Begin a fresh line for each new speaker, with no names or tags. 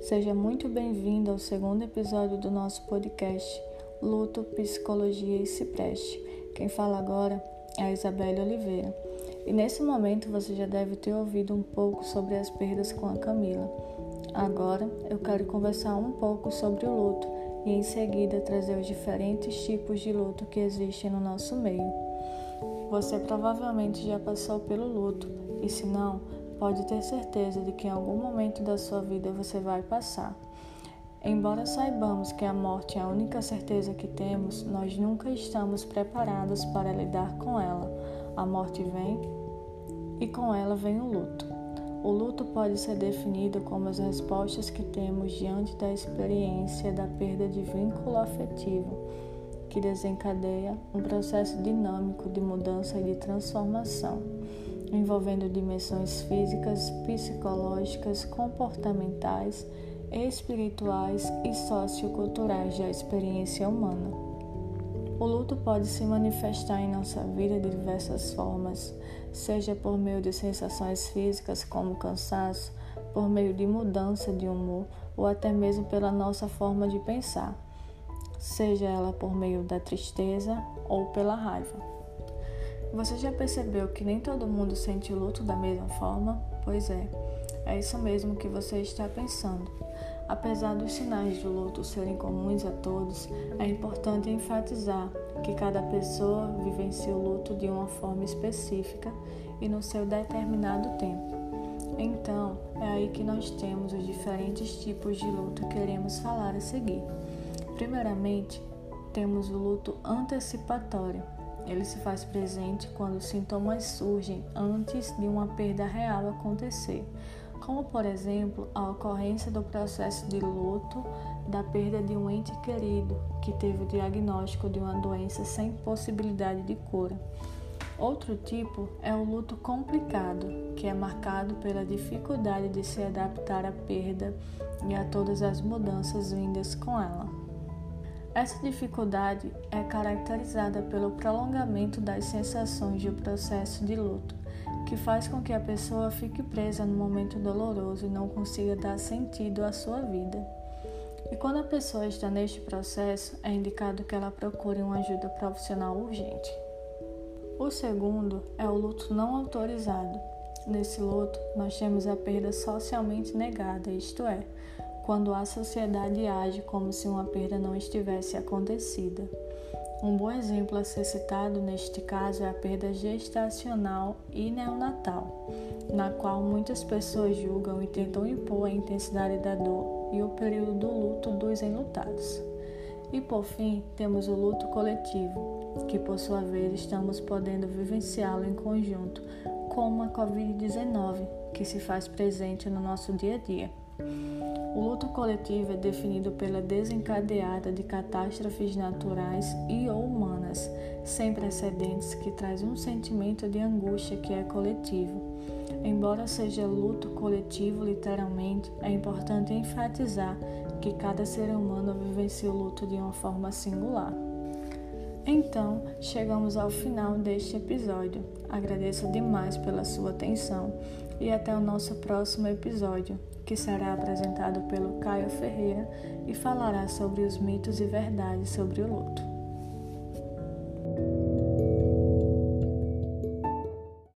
Seja muito bem-vindo ao segundo episódio do nosso podcast Luto, Psicologia e Cipreste. Quem fala agora é a Isabelle Oliveira. E nesse momento você já deve ter ouvido um pouco sobre as perdas com a Camila. Agora eu quero conversar um pouco sobre o luto e em seguida trazer os diferentes tipos de luto que existem no nosso meio. Você provavelmente já passou pelo luto e se não, pode ter certeza de que em algum momento da sua vida você vai passar. Embora saibamos que a morte é a única certeza que temos, nós nunca estamos preparados para lidar com ela. A morte vem e com ela vem o luto. O luto pode ser definido como as respostas que temos diante da experiência da perda de vínculo afetivo, que desencadeia um processo dinâmico de mudança e de transformação envolvendo dimensões físicas, psicológicas, comportamentais, espirituais e socioculturais da experiência humana. O luto pode se manifestar em nossa vida de diversas formas, seja por meio de sensações físicas como cansaço, por meio de mudança de humor ou até mesmo pela nossa forma de pensar, seja ela por meio da tristeza ou pela raiva. Você já percebeu que nem todo mundo sente luto da mesma forma? Pois é, é isso mesmo que você está pensando. Apesar dos sinais do luto serem comuns a todos, é importante enfatizar que cada pessoa vivencia o luto de uma forma específica e no seu determinado tempo. Então, é aí que nós temos os diferentes tipos de luto que queremos falar a seguir. Primeiramente, temos o luto antecipatório ele se faz presente quando os sintomas surgem antes de uma perda real acontecer, como por exemplo a ocorrência do processo de luto da perda de um ente querido que teve o diagnóstico de uma doença sem possibilidade de cura. Outro tipo é o luto complicado, que é marcado pela dificuldade de se adaptar à perda e a todas as mudanças vindas com ela. Essa dificuldade é caracterizada pelo prolongamento das sensações do processo de luto, que faz com que a pessoa fique presa no momento doloroso e não consiga dar sentido à sua vida. E quando a pessoa está neste processo, é indicado que ela procure uma ajuda profissional urgente. O segundo é o luto não autorizado. Nesse luto, nós temos a perda socialmente negada, isto é, quando a sociedade age como se uma perda não estivesse acontecida. Um bom exemplo a ser citado neste caso é a perda gestacional e neonatal, na qual muitas pessoas julgam e tentam impor a intensidade da dor e o período do luto dos enlutados. E por fim, temos o luto coletivo, que por sua vez estamos podendo vivenciá-lo em conjunto, como a Covid-19, que se faz presente no nosso dia a dia. O luto coletivo é definido pela desencadeada de catástrofes naturais e ou humanas sem precedentes que traz um sentimento de angústia que é coletivo. Embora seja luto coletivo literalmente, é importante enfatizar que cada ser humano vivencia o luto de uma forma singular. Então, chegamos ao final deste episódio. Agradeço demais pela sua atenção e até o nosso próximo episódio que será apresentado pelo Caio Ferreira e falará sobre os mitos e verdades sobre o luto.